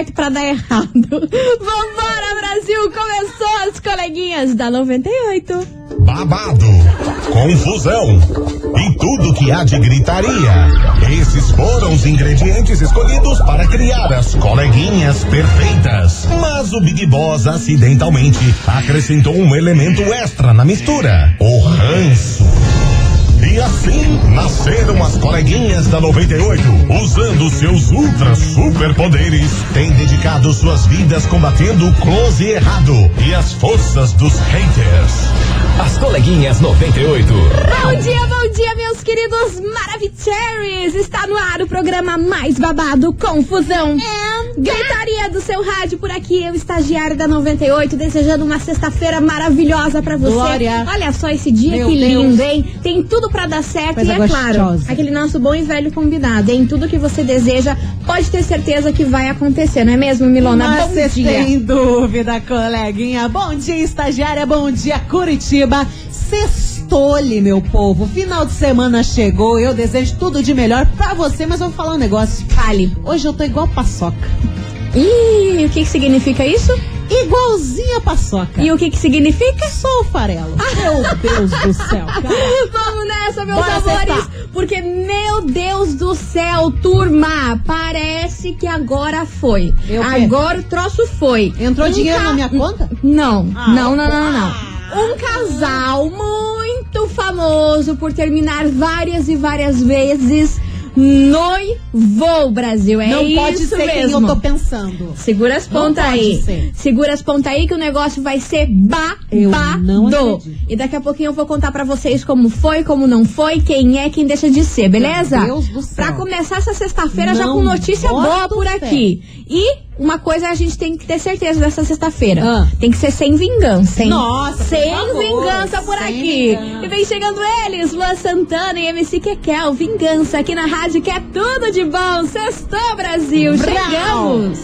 certo pra dar errado. Vambora, Brasil! Começou as coleguinhas da 98. babado, confusão e tudo que há de gritaria. Esses foram os ingredientes escolhidos para criar as coleguinhas perfeitas. Mas o Big Boss acidentalmente acrescentou um elemento extra na mistura: o ranço. E assim nasceram as coleguinhas da 98, usando seus ultra superpoderes, têm dedicado suas vidas combatendo o close e errado e as forças dos haters. As coleguinhas 98. Bom dia, bom dia, meus queridos Maravicheries! Está no ar o programa mais babado, Confusão. Gritaria do seu rádio por aqui, eu, estagiário da 98, desejando uma sexta-feira maravilhosa pra você. Glória. Olha só esse dia, Meu que Deus. lindo, hein? Tem tudo pra dar certo Coisa e é claro, gostosa. aquele nosso bom e velho combinado, hein? Tudo que você deseja, pode ter certeza que vai acontecer, não é mesmo, Milona? Mas bom dia. tem dúvida, coleguinha. Bom dia, estagiária. Bom dia, Curitiba. Sextole, meu povo. Final de semana chegou. Eu desejo tudo de melhor pra você, mas eu vou falar um negócio. Fale. Hoje eu tô igual paçoca. Ih, o que, que significa isso? Igualzinha paçoca. E o que, que significa? Sou o farelo. Meu Deus do céu. Vamos nessa, meus Bora amores! acertar. Porque, meu Deus do céu, turma, parece que agora foi. Eu quê? agora o troço foi. Entrou Um dinheiro ca- na minha conta? Não, Ah, não, não, não, não. Um casal muito famoso por terminar várias e várias vezes noivou, Brasil. É Não isso pode ser mesmo. quem eu tô pensando. Segura as pontas aí. ser. Segura as pontas aí que o negócio vai ser babado. E daqui a pouquinho eu vou contar pra vocês como foi, como não foi, quem é, quem deixa de ser, beleza? Meu Deus do céu. Pra começar essa sexta-feira já com notícia boa por aqui. E uma coisa a gente tem que ter certeza dessa sexta-feira. Ah. Tem que ser sem vingança, hein? Nossa, por Sem favor, vingança por sem aqui. vingança. E vem chegando eles, Luan Santana e MC Kekel. Vingança aqui na rádio que é tudo de bom. Sextou, Brasil. Brau. Chegamos.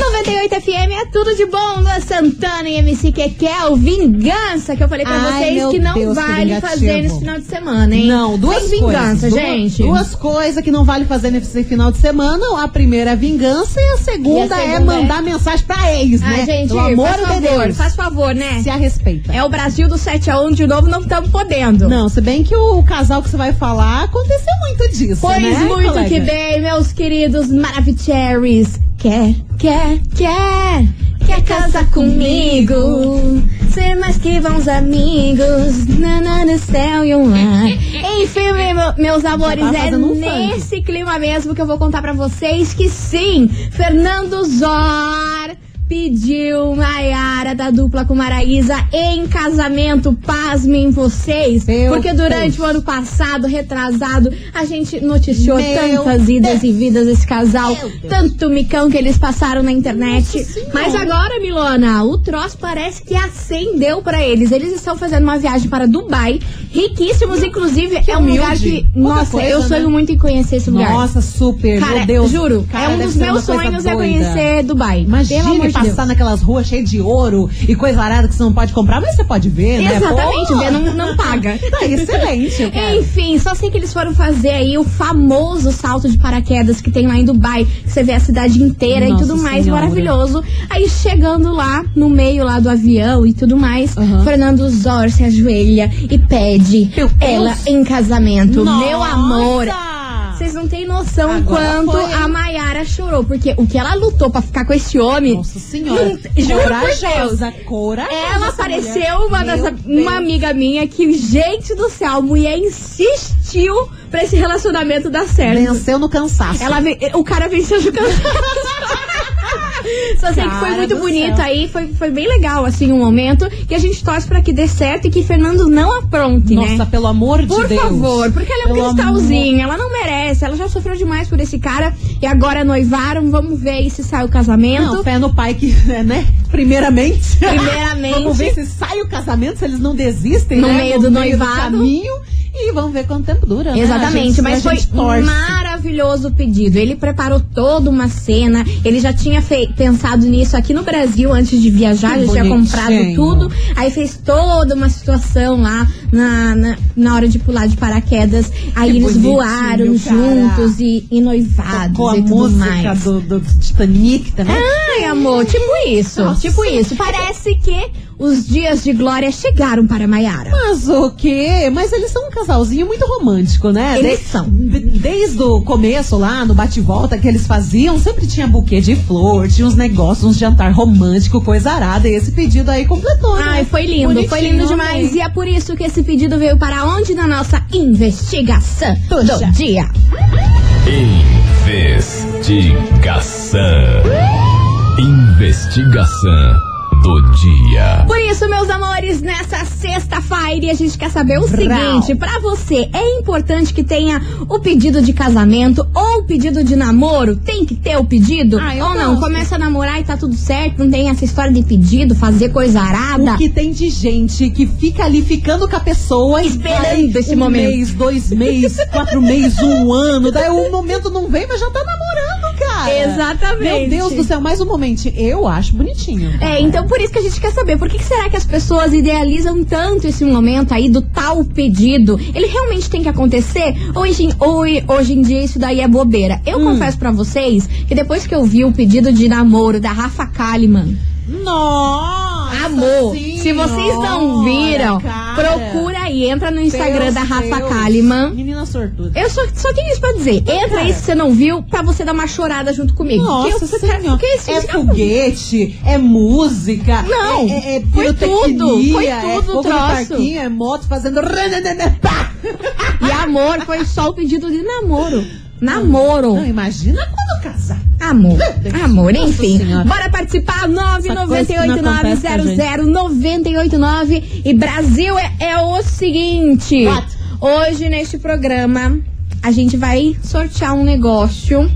98 FM é tudo de bom, Luan Santana e MC Kekel, vingança, que eu falei pra Ai, vocês que não Deus, que vale vingativo. fazer nesse final de semana, hein? Não, duas Sem vingança, coisas. Gente. Duas coisas que não vale fazer nesse final de semana. A primeira é vingança e a segunda, E a é segunda mandar mensagem pra ex, Ai, né? gente, Pelo amor faz de favor, Deus. faz favor, né? Se a respeita. É o Brasil do 7x1 de novo, não estamos podendo. Não, se bem que o casal que você vai falar aconteceu muito disso, Pois né, muito colega? que bem, meus queridos Maravicheries. Quer, quer, quer, quer casar comigo. Ser mais que bons amigos. Nana no céu e um lar. Enfim, meu- meus amores, tava é nesse clima mesmo que eu vou contar pra vocês que sim, Fernando Zor pediu Maiara da dupla com Maraísa em casamento. Pasmem vocês. Meu porque durante Deus. o ano passado, retrasado, a gente noticiou Meu tantas idas e vidas desse casal, tanto micão que eles passaram na internet. Mas agora, Milona, o troço parece que acendeu pra eles. Eles estão fazendo uma viagem para Dubai, riquíssimos, inclusive é um humilde. lugar que, Pouca nossa, coisa, eu sonho né? muito em conhecer esse lugar. Nossa, super, Cara, meu Deus. juro, Cara, é um dos meus sonhos é conhecer Dubai. De passar Deus. naquelas ruas cheias de ouro e coisa arada que você não pode comprar, mas você pode ver, né? Exatamente, ver não, não paga. Tá excelente, cara. Enfim, só sei que eles foram fazer aí o famoso salto de paraquedas que tem lá em Dubai, que você vê a cidade inteira Nossa e tudo mais, Senhora. maravilhoso. Aí chegando lá, no meio lá do avião e tudo mais, Aham. Fernando Zor se ajoelha e pede Meu Deus. ela em casamento. Meu amor. Vocês não têm noção Agora quanto foi, a Maiara chorou, porque o que ela lutou pra ficar com esse homem. Nossa senhora. Não- juro por Deus. corajosa, corajosa. Ela apareceu uma, dessa- uma amiga minha que, gente do céu, a mulher insistiu pra esse relacionamento dar certo. Venceu no cansaço. Ela, o cara venceu no cansaço. Só sei que foi muito do bonito céu. aí, foi, foi bem legal, assim, um momento. E a gente torce pra que dê certo e que Fernando não apronte, né? Nossa, pelo amor de Por Deus. favor, porque ela é um Pelo cristalzinho, ela não merece, ela já sofreu demais por esse cara e agora noivaram, vamos ver aí se sai o casamento. Não, fé no pai que, né? Primeiramente. Primeiramente. vamos ver se sai o casamento, se eles não desistem, No né? meio do noivado. caminho. E vamos ver quanto tempo dura, né? Exatamente, gente- mas foi torce. Maravilhoso o pedido. Ele preparou toda uma cena, ele já tinha pensado nisso aqui no Brasil antes de viajar, Que já tinha comprado bonitinho. tudo. Aí fez toda uma situação lá na, na, na hora de pular de paraquedas. Aí Que eles bonitinho, voaram juntos e, e noivados Com a e tudo música mais. do, do Titanic também. Ai, amor, tipo isso, Nossa. tipo isso. Parece que os dias de glória chegaram para Maiara. Mas o quê? Mas eles são um casalzinho muito romântico, né? Eles são. de- Desde o começo lá, no bate-volta que eles faziam, sempre tinha buquê de flor, tinha uns negócios, uns jantar romântico, coisa arada. E esse pedido aí completou, né? Ai, foi lindo, foi Bonitinho, lindo demais. amei. E é por isso que esse pedido veio para onde na nossa investigação Puxa. do dia. Investigação. Investigação do dia. Por isso, meus amores, nessa sexta-feira a gente quer saber o Brau. seguinte: pra você é importante que tenha o pedido de casamento ou o pedido de namoro? Tem que ter o pedido? Ah, eu ou não? gosto. Começa a namorar e tá tudo certo, não tem essa história de pedido, fazer coisa arada. O que tem de gente que fica ali ficando com a pessoa Esperando esse um momento. mês, dois meses, quatro meses, um ano. Daí o momento não vem, mas já tá namorando, cara. Exatamente. Meu Deus do céu, mais um momento. Eu acho bonitinho. É, então por isso que a gente quer saber, por que, que será que as pessoas idealizam tanto esse momento aí do tal pedido? Ele realmente tem que acontecer? Hoje, em- ou hoje em dia isso daí é bobeira? Eu confesso pra vocês que depois que eu vi o pedido de namoro da Rafa Kalimann, Nossa! amor, se vocês não viram, cara. procura aí, entra no Instagram Meu da Rafa Deus. Kalimann. Menina sortuda. Eu só, só tenho isso pra dizer. Entra aí se você não viu, pra você dar uma chorada junto comigo. Nossa Porque eu- senhora. porque esse- é foguete, é música. Não, é, é, é foi tudo, foi é tudo no troço. parquinho, é moto fazendo... E amor, foi só o pedido de namoro. Namoro. Não, imagina quando casar. Amor, Deus. amor, enfim. Senhora. Bora participar, Essa coisa que não acontece com a gente. 998900989. E Brasil é, é o seguinte: What? hoje neste programa a gente vai sortear um negócio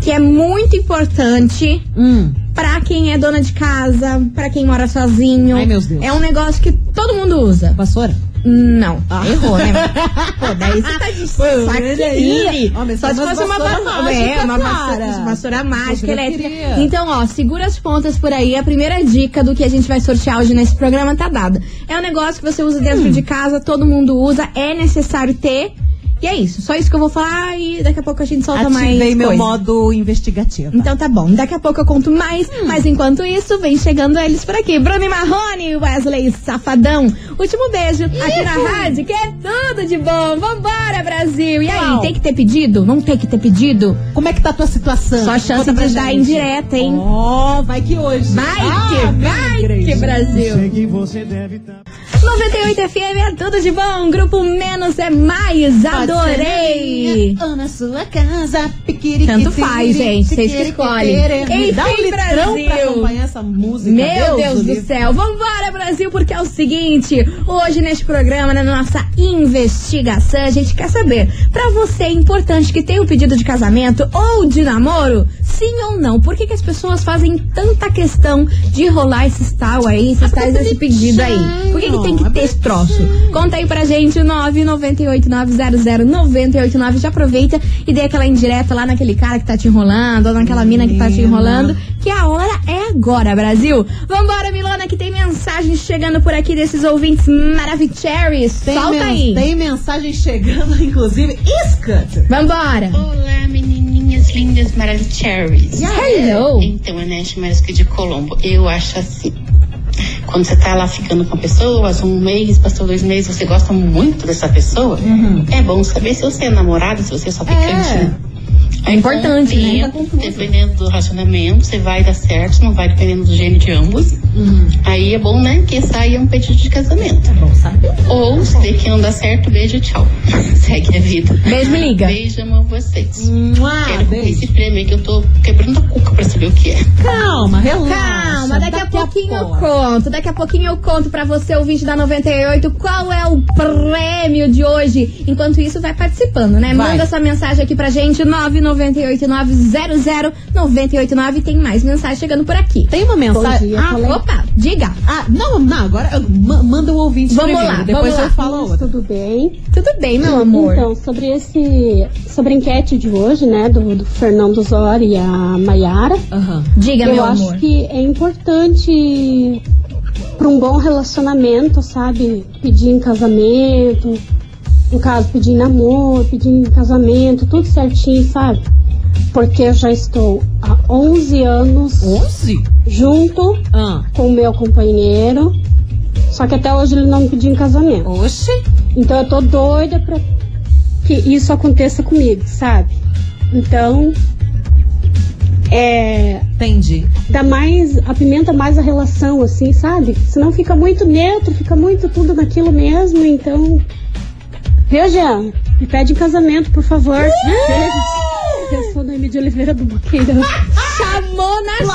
que é muito importante Hum. pra quem é dona de casa, pra quem mora sozinho. Ai. É um negócio que todo mundo usa. Vassoura? Não, Ah. errou, né? Pô, daí você tá de mas Só se fosse uma vassoura é, uma vassoura, vassoura mágica Eu elétrica. Então, ó, segura as pontas por aí. A primeira dica do que a gente vai sortear hoje nesse programa tá dada. É um negócio que você usa dentro Hum. de casa, todo mundo usa, é necessário ter. E é isso, só isso que eu vou falar e daqui a pouco a gente solta mais Ativei meu coisa. modo investigativo. Então tá bom, daqui a pouco eu conto mais, Hum. mas enquanto isso, vem chegando eles por aqui. Bruno e Marrone, Wesley Safadão. Último beijo aqui na rádio, que é tudo de bom. Vambora, Brasil! E aí, Uau. tem que ter pedido? Não tem que ter pedido? Como é que tá a tua situação? Só chance Conta pra de dar indireta, hein? Ó, vai que hoje. Vai que, Ah, minha vai igreja. que, Brasil! 98 FM é tudo de bom, grupo menos é mais, adorei! minha, na sua casa, piquiri, Tanto faz, gente, vocês que escolhem. Me dá um Enfim, Brasil. pra acompanhar essa música. Meu Deus, do do céu. Vambora, Brasil, porque é o seguinte: hoje neste programa, na nossa investigação, a gente quer saber, pra você é importante que tenha um pedido de casamento ou de namoro? Sim ou não? Por que, que as pessoas fazem tanta questão de rolar esses tal aí, esses tais desse pedido aí? Por que, que tem que ter esse troço? Conta aí pra gente, 998900989. Já aproveita e dê aquela indireta lá naquele cara que tá te enrolando, ou naquela mina que tá te Menina. enrolando, que a hora é agora, Brasil. Vambora, Milona, que tem mensagem chegando por aqui desses ouvintes maravilhosos. Solta aí. tem mensagem chegando, inclusive. Escuta. Vambora. Olá, lindas maravilhosas. Hello. Então, a Nete Marisco de Colombo, eu acho assim. Quando você tá lá ficando com pessoas, um mês, passou dois meses, você gosta muito dessa pessoa, é bom saber se você é namorado, se você é só ficante. É importante, né? Compreendo, Dependendo do relacionamento, você vai dar certo, não vai dependendo do gênio de ambos. Aí é bom, né? Que saia um pedido de casamento. Bom saber. Ou se vê que não dá certo, beijo, tchau. Segue a vida. Beijo, me liga. Beijo, amo vocês. Mua, Quero beijo. esse prêmio aí que eu tô quebrando a cuca pra saber o que é. Calma, relaxa. Calma, daqui a pouco pouquinho eu Porra. conto. Daqui a pouquinho eu conto pra você, ouvinte da 98, qual é o prêmio de hoje. Enquanto isso, vai participando, né? Vai. Manda sua mensagem aqui pra gente, 998900989. Tem mais mensagem chegando por aqui. Tem uma mensagem. dia, Ah, colega. opa, diga. Ah, não, não, agora eu- ma- manda o ouvinte Vamos primeiro, lá, depois vamos eu lá. falo outra. Tudo bem? Tudo bem, meu amor? Então, sobre esse. Sobre a enquete de hoje, né? Do, do Fernando Zori e a Maiara. Diga, eu meu acho amor. que é importante para um bom relacionamento, sabe? Pedir em casamento, no caso, namoro, pedir em casamento, tudo certinho, sabe? Porque eu já estou há 11 anos 11? junto Ah. com o meu companheiro, só que até hoje ele não me pediu em casamento. Oxe. Então eu tô doida pra que isso aconteça comigo, sabe? Então, é. Entendi. Dá mais. apimenta mais a relação, assim, sabe? Senão fica muito neutro, fica muito tudo naquilo mesmo, então. Viu, Jean? Me pede em casamento, por favor. Beijos. Eu sou Noemi de Oliveira do Boqueirão. Chamou na!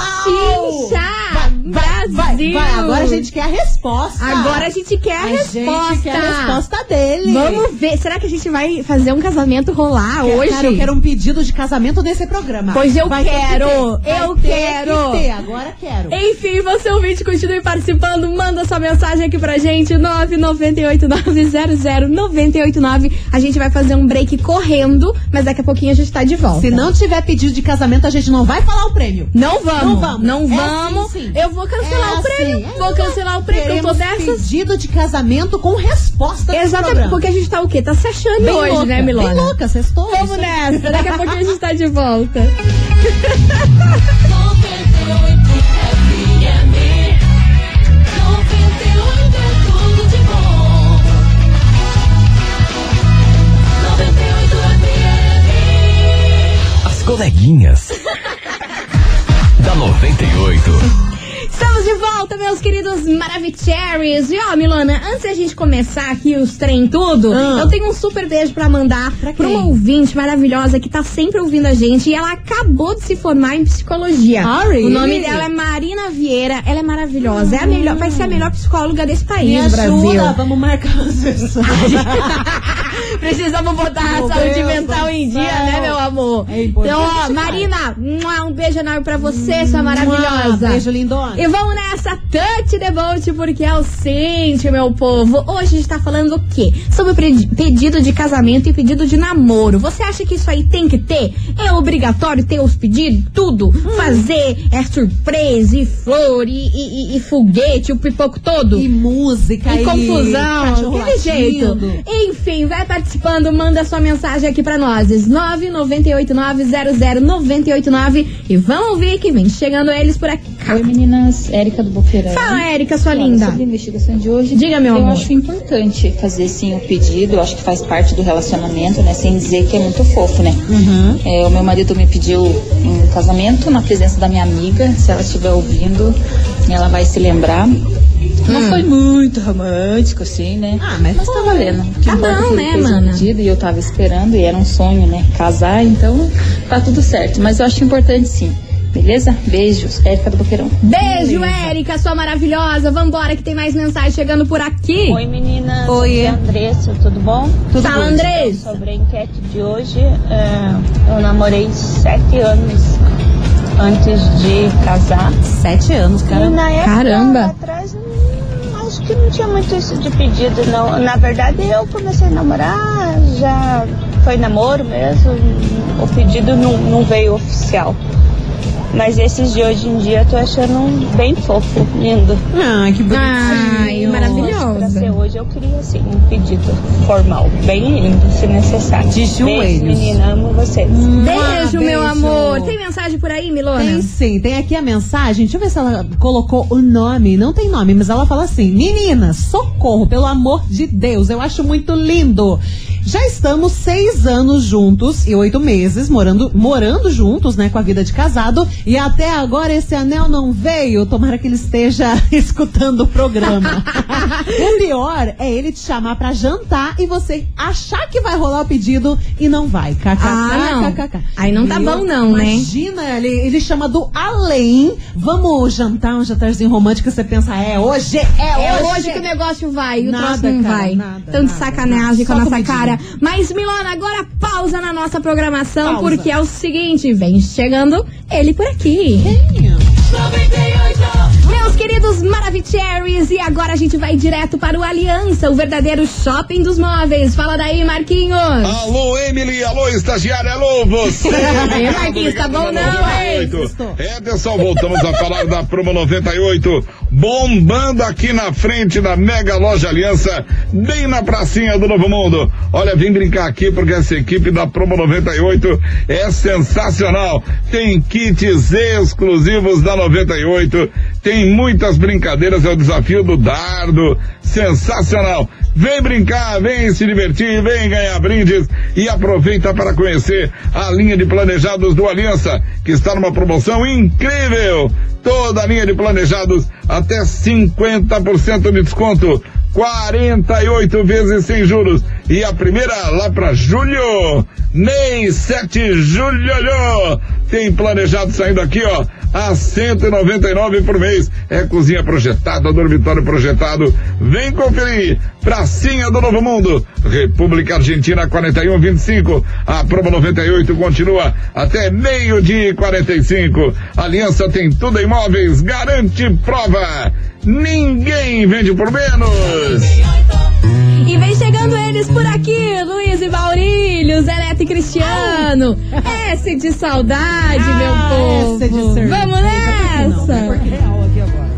Vai, agora a gente quer a resposta. Agora a gente quer a, A resposta. gente quer a resposta dele. Vamos ver. Será que a gente vai fazer um casamento rolar Quer- hoje? Cara, eu quero um pedido de casamento nesse programa. Pois eu Vai que quero, eu quero. Que. Agora quero. Enfim, você ouvinte, continue participando. Manda sua mensagem aqui pra gente. 998900989. A gente vai fazer um break correndo, mas daqui a pouquinho a gente tá de volta. Se não tiver pedido de casamento, a gente não vai falar o prêmio. Não vamos, Não vamos. não É vamos. assim, sim. Eu vou cancelar É o prêmio. Assim. Vou cancelar o prêmio, eu tô dessas. pedido de casamento com resposta Exatamente, porque a gente tá o quê? Tá se achando Bem hoje, louca, né, Milona? Bem louca, sextou. Vamos nessa, daqui a pouquinho a gente tá de volta. volta, meus queridos Maravicheries. E ó, Milona, antes da gente começar aqui os trem tudo, Ah. eu tenho um super beijo pra mandar Pra pra uma ouvinte maravilhosa que tá sempre ouvindo a gente e ela acabou de se formar em psicologia. Ah, really? O nome dela é Marina Vieira, ela é maravilhosa. É a melhor, vai ser a melhor psicóloga desse país, Me ajuda, Brasil. vamos marcar as pessoas. Precisamos botar a saúde Deus mental em dia, céu. né, meu amor? É importante, então, ó. Marina, um beijo enorme pra você, sua maravilhosa. Beijo, lindona. E vamos nessa touch the boat, porque é o seguinte, meu povo. Hoje a gente tá falando o quê? Sobre pedido de casamento e pedido de namoro. Você acha que isso aí tem que ter? É obrigatório ter os pedidos? Tudo? Hum. Fazer é surpresa e flor e, e- e- foguete, o pipoco todo? E música E e confusão, aquele jeito. Enfim, vai participando, manda sua mensagem aqui pra nós. 998900989 e vamos ouvir que vem chegando eles por aqui. Oi meninas, Érica do Boqueirão. Fala, Érica, sua linda. Sobre a investigação de hoje, Diga, meu eu amor. acho importante fazer sim o pedido, eu acho que faz parte do relacionamento, né? Sem dizer que é muito fofo, né? Uhum. É, o meu marido me pediu em casamento na presença da minha amiga, se ela estiver ouvindo, ela vai se lembrar. Não Hum. foi muito romântico, assim, né? Ah, mas tá valendo. O que Tá bom, né, fez o mana? pedido e eu tava esperando, e era um sonho, né? Casar, então tá tudo certo. Mas eu acho importante sim. Beleza? Beijos, Érica do Boqueirão. Beijo, Érica, sua maravilhosa. Vambora que tem mais mensagem chegando por aqui. Oi meninas, Oi. é Andressa, tudo bom? Tudo Fala, bom? Andrés. Sobre a enquete de hoje, é, eu namorei sete anos antes de casar. Sete anos, E cara. na época Caramba. atrás, acho que não tinha muito isso de pedido, não. Na verdade, eu comecei a namorar, já foi namoro mesmo, o pedido não, não veio oficial. Mas esses de hoje em dia eu tô achando bem fofo, lindo. Ai, que bonitinho. Ai, Pra ser maravilhosa. hoje eu queria assim um pedido formal, bem lindo, se necessário. De Beijo, joelhos. menina, amo vocês. Beijo, meu beijo. amor. Tem mensagem por aí, Milona? Tem sim, tem aqui a mensagem. Deixa eu ver se ela colocou o nome. Não tem nome, mas ela fala assim: Meninas, socorro, pelo amor de Deus. Eu acho muito lindo. Já estamos seis anos juntos e oito meses morando, morando juntos, né, com a vida de casado. E até agora esse anel não veio. Tomara que ele esteja escutando o programa. o pior é ele te chamar pra jantar e você achar que vai rolar o pedido e não vai. KKK, Ah, não. KKK. Aí não tá bom não, né? Imagina, ele, ele chama do além. Vamos jantar um jantarzinho romântico você pensa, é hoje, é, É hoje. hoje que o negócio vai, e o Nada, troço não cara, vai. nada, Tanto nada, sacanagem nada. com a nossa comidinha. Mas, Milona, agora pausa na nossa programação, Pausa. porque é o seguinte, vem chegando ele por aqui. Meus queridos Maravicheries, e agora a gente vai direto para o Aliança, o verdadeiro shopping dos móveis. Fala daí, Marquinhos. Alô, Emily, alô, estagiária, alô, você! Ei, Marquinhos, tá bom não, hein? 98. É, pessoal, voltamos a falar da Promo 98, bombando aqui na frente da Mega Loja Aliança, bem na pracinha do Novo Mundo. Olha, vem brincar aqui porque essa equipe da Promo 98 é sensacional. Tem kits exclusivos da 98, tem muitas brincadeiras, é o desafio do dardo, sensacional. Vem brincar, vem se divertir, vem ganhar brindes e aproveita para conhecer a linha de planejados do Aliança, que está numa promoção incrível. Toda a linha de planejados até 50% de desconto. 48 vezes sem juros. E a primeira lá para julho. Mês 7 julho. Tem planejado saindo aqui, ó, a 199 por mês. É cozinha projetada, dormitório projetado. Vem conferir. Pracinha do Novo Mundo. República Argentina 4125. A promo 98 continua até meio-dia e 45. Aliança tem tudo em móveis, garante prova. Ninguém vende por menos. E vem chegando eles por aqui, Luiz e Maurílio, Zé Neto e Cristiano. S de saudade, meu povo. S de cerveja. Vamos nessa.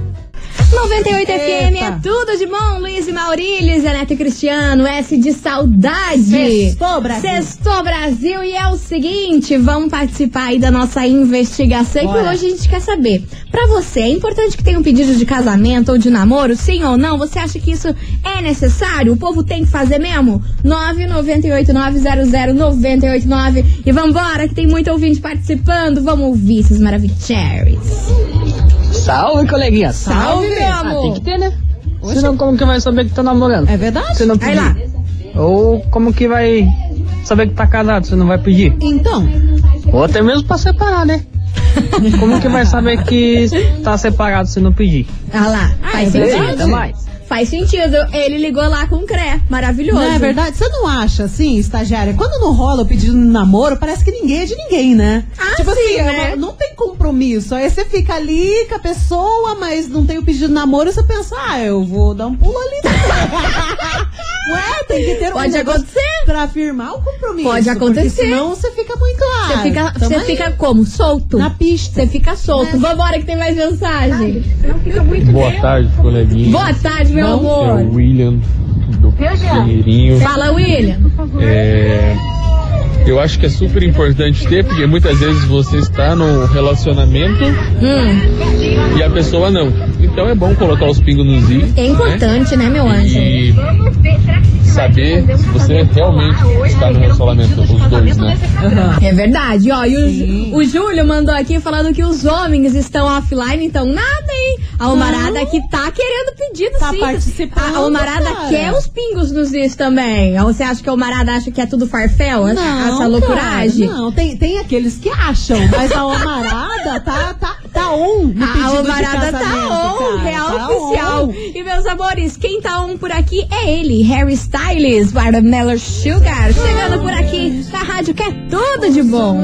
98 FM é Eita. tudo de bom, Luiz e Maurílio, Zé Neto e Cristiano, S de saudade. Sextou, Brasil. Sextou, Brasil. E é o seguinte, vamos participar aí da nossa investigação Bora. que hoje a gente quer saber. Pra você, é importante que tenha um pedido de casamento ou de namoro, sim ou não? Você acha que isso é necessário? O povo tem que fazer mesmo? 998900989 e vambora, que tem muito ouvinte participando. Vamos ouvir esses maravilhosos. Salve, coleguinha. Salve, meu Ah, amor. tem que ter, né? Senão como que vai saber que tá namorando? É verdade? Se não Vai pedir. lá. Ou como que vai saber que tá casado se não vai pedir? Então, Ou até mesmo pra separar, né? como que vai saber que tá separado se não pedir? Ah lá, faz é verdade. sentido. Mais. Faz sentido. Ele ligou lá com o CRE. Maravilhoso. não é verdade? Você não acha, assim, estagiária? Quando não rola o pedido de namoro, parece que ninguém é de ninguém, né? Ah, tipo sim, assim, é né? não tem compromisso. Aí você fica ali com a pessoa, mas não tem o pedido de namoro, você pensa, ah, eu vou dar um pulo ali. Ué, tem que ter um Pode acontecer. Pra afirmar o compromisso. Pode acontecer. Porque senão você fica muito lá. Você fica, você fica como? Solto. na pista. Você fica solto. Vambora que tem mais mensagem. Boa tarde, coleguinha. Boa tarde, meu É o amor. William do Pinheirinho. Fala, William. É, eu acho que é super importante ter, porque muitas vezes você está no relacionamento Hum, e a pessoa não. Então é bom colocar os pingos nos is. é importante, né, meu anjo? E saber se você realmente está no relacionamento, os dois, né? É verdade. Ó, e o, o Júlio mandou aqui falando que os homens estão offline, então nada, hein? A Almarada aqui tá querendo pedido, Tá sim. participando, A Almarada cara. quer os pingos nos is também. Ou você acha que a Almarada acha que é tudo farfel? Não, essa loucuragem? cara, não, tem, tem aqueles que acham, mas a Almarada tá, tá, tá on no A de Almarada tá on, cara, real tá oficial. on. E meus amores, quem tá on por aqui é ele, Harry Styles, Watermelon Sugar, chegando por aqui na rádio que é tudo de bom.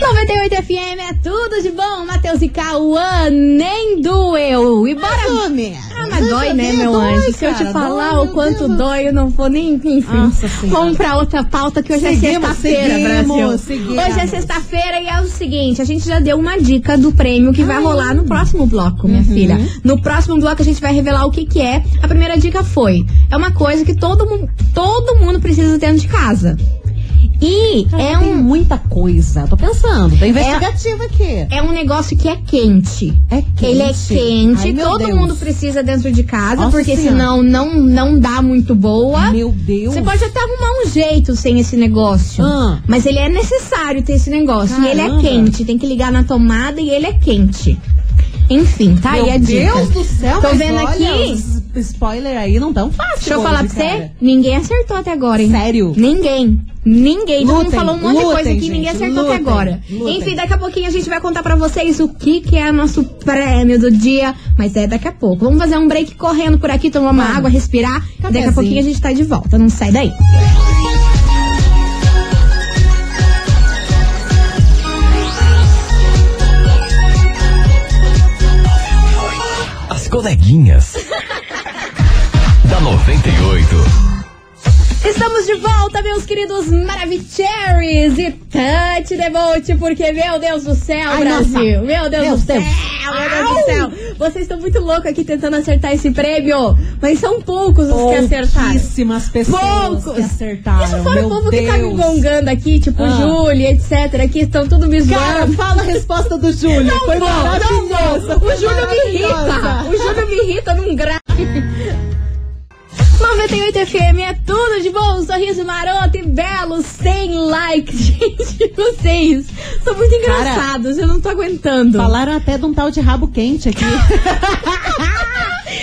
98 FM é tudo de bom, Matheus e Cauã, nem doeu. E bora. Ah, mas dói, né, É, meu dói, anjo? Se eu te cara, falar dói, o quanto Deus. dói, eu não vou nem. Enfim. Nossa. Vamos pra outra pauta que hoje é Seguimos, sexta-feira, seguimos, Brasil. seguimos. Hoje é sexta-feira e é o seguinte: a gente já deu uma dica do prêmio que vai rolar no próximo bloco, minha filha. No próximo bloco a gente vai revelar o que, que é. A primeira dica foi: é uma coisa que todo mundo, todo mundo precisa ter dentro de casa. E é tem um, muita coisa. Tô pensando, tá investigativo aqui. é um negócio que é quente. É quente. Ele é quente, Ai, meu todo Deus. mundo precisa dentro de casa, Nossa porque Senhora. senão não, não dá muito boa. Meu Deus. Você pode até arrumar um jeito sem esse negócio. Ah. Mas ele é necessário ter esse negócio. E ele é Caramba. quente. Tem que ligar na tomada e ele é quente. Enfim, tá Meu aí a dica. Deus do céu, Tô vendo aqui. os spoiler aí não tão fácil. Deixa eu falar pra você, cara. ninguém acertou até agora, hein? Sério? Ninguém. Ninguém. Todo mundo falou um monte de lutem, coisa aqui e gente, ninguém acertou até lutem, agora. lutem. Enfim, daqui a pouquinho a gente vai contar pra vocês o que, que é nosso prêmio do dia. Mas é daqui a pouco. Vamos fazer um break correndo por aqui, tomar uma Vamos. água, respirar. Daqui a pouquinho a gente tá de volta. Não sai daí. As coleguinhas. da 98. Estamos de volta, meus queridos Maravicheries e Tante Devote, porque, meu Deus do céu, Ai, Brasil, nossa. meu Deus Meu do céu, Deus. meu Deus do céu. Vocês estão muito loucos aqui tentando acertar esse prêmio, mas são poucos os que acertaram. Pouquíssimas pessoas Poucos. que acertaram. Isso fora Meu o povo Deus. que tá me gongando aqui, tipo Ah. Júlia, etc, que estão tudo me Cara, zoando. fala a resposta do Júlio. Não Foi vou, não vou. foi O Júlio me irrita. O Júlio me irrita num grave. 98 FM é tudo de bom, sorriso maroto e belo, sem like. Gente, vocês são muito engraçados, eu não tô aguentando. Falaram até de um tal de rabo quente aqui.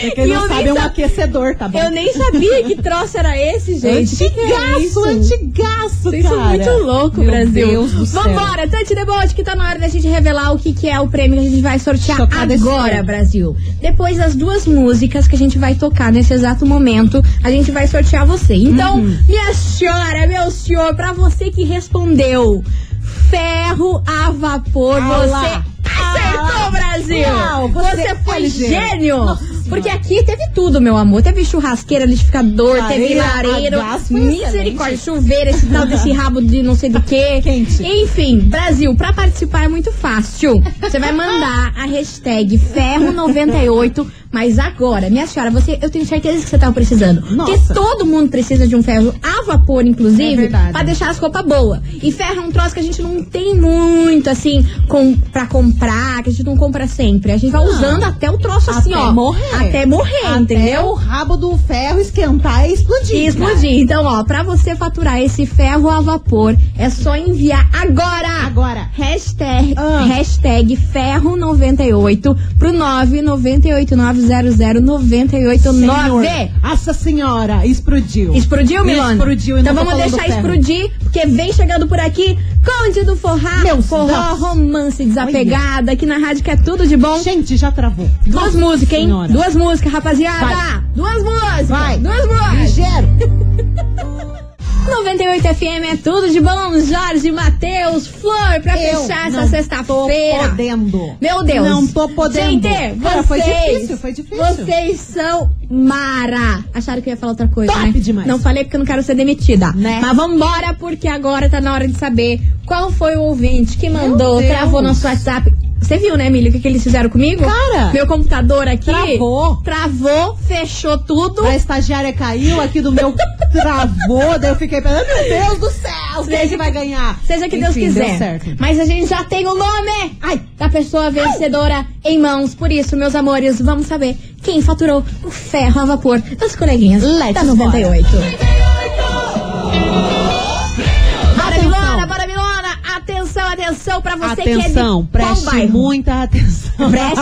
Pra quem E não eu nem sabe, é um aquecedor, tá bom? Eu nem sabia que troço era esse, gente. Que é? Antigaço, antigaço, Vocês cara. são muito loucos, Meu Brasil. Deus do céu. Vambora, Tante Debote, que tá na hora da gente revelar o que, que é o prêmio que a gente vai sortear Chocada agora. Brasil. Depois das duas músicas que a gente vai tocar nesse exato momento, a gente vai sortear você. Então, Uhum. minha senhora, meu senhor, pra você que respondeu ferro a vapor, Ah você lá. acertou, Ah, Brasil! você, você foi é gênio! Nossa. Porque aqui teve tudo, meu amor. Teve churrasqueira, liquidificador, teve Lareira, lareiro, misericórdia, chuveiro, esse tal desse rabo de não sei do que. Quente. Enfim, Brasil, pra participar é muito fácil. Você vai mandar a hashtag ferro98, mas agora, minha senhora, você, eu tenho certeza que você tava precisando. Porque Nossa. todo mundo precisa de um ferro a vapor, É inclusive, verdade. pra deixar as roupas boas. E ferro é um troço que a gente não tem muito, assim, com, pra comprar, que a gente não compra sempre. A gente vai usando até o troço assim, Até ó. morrer. Até morrer, Até entendeu? o rabo do ferro esquentar e explodir. E explodir. Então, ó, pra você faturar esse ferro a vapor, é só enviar! Agora. Hashtag, Ah. hashtag ferro98 pro 998900989. Senhor, Nossa senhora, explodiu. Explodiu, Milona? Explodiu Então vamos deixar explodir, porque vem chegando por aqui Conde do Forrá, Meu forró, romance desapegada, aqui na rádio que é tudo de bom. Gente, já travou. Duas Nossa músicas, hein? Senhora. Duas músicas, rapaziada. Vai. Duas músicas. Vai. Duas músicas. Ligeiro. 98 FM é tudo de bom. Jorge, Matheus, Flor, pra Eu fechar essa sexta-feira. Tô podendo. Meu Deus. Não tô podendo. Gente, Cara, vocês, foi difícil, foi difícil. Vocês são mara. Acharam que eu ia falar outra coisa, Top né? demais. Não falei porque eu não quero ser demitida. Né? Mas vambora, porque agora tá na hora de saber qual foi o ouvinte que mandou, travou nosso WhatsApp. Você viu, né, Emílio, o que, que eles fizeram comigo? Cara. Meu computador aqui. Travou. Travou, fechou tudo. A estagiária caiu aqui do meu travou, daí eu fiquei pensando, ah, meu Deus do céu, seja, quem que vai ganhar? Seja que Enfim, Deus quiser. Mas a gente já tem o nome Ai. da pessoa vencedora Ai. em mãos. Por isso, meus amores, vamos saber quem faturou o ferro a vapor das coleguinhas Let's da 98. 98. Atenção, atenção pra você Atenção, que é preste muita atenção. Preste.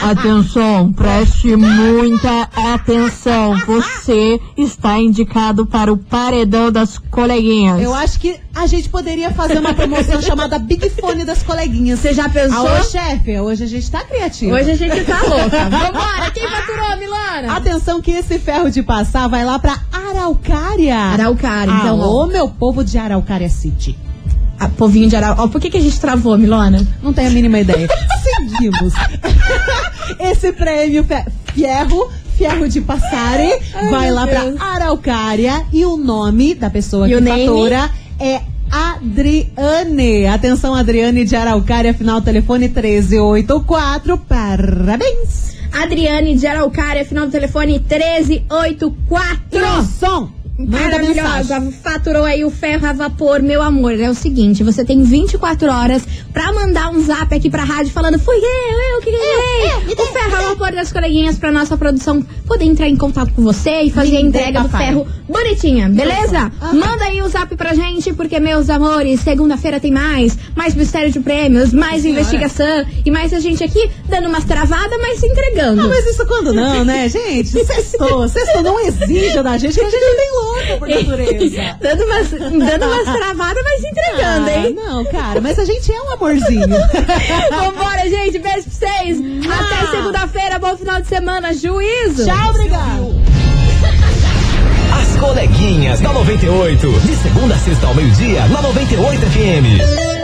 Atenção, preste muita atenção. Você está indicado para o paredão das coleguinhas. Eu acho que a gente poderia fazer uma promoção chamada Big Fone das coleguinhas. Você já pensou? Alô, chefe, hoje a gente tá criativo. Hoje a gente tá louca. Vambora, quem faturou, Milona? Atenção que esse ferro de passar vai lá pra Araucária. Araucária, então, Alô, meu povo de Araucária City. Ah, povinho de Arau. Ó, por que, que a gente travou, Milona? Não tenho a mínima ideia. Seguimos. Esse prêmio fe- Ferro, de Passare, vai meu lá Deus. pra Araucária e o nome da pessoa E que fatura é Adriane. Atenção, Adriane de Araucária, final telefone 1384. Parabéns. Adriane de Araucária, final do telefone 1384. E o som. Maravilhosa, faturou aí o ferro a vapor, meu amor. É o seguinte, você tem 24 horas pra mandar um zap aqui pra rádio falando fui eu, eu que ganhei. o ferro a vapor das coleguinhas pra nossa produção poder entrar em contato com você e fazer a Me entrega do papai. ferro bonitinha, beleza? Manda aí o zap pra gente, porque, meus amores, segunda-feira tem mais, mais mistério de prêmios, mais investigação e mais a gente aqui dando umas travadas, mas se entregando. Ah, mas isso quando não, né, gente? Sextou. Sextou não exige da gente, que a gente é bem por natureza. dando umas, dando umas travadas, mas se entregando, Ah, hein? Não, cara, mas a gente é um amorzinho. Vambora, gente. Beijo pra vocês. Até segunda-feira. Bom final de semana. Juízo. Tchau, obrigado. As coleguinhas da 98. De segunda a sexta ao meio-dia, na 98 FM.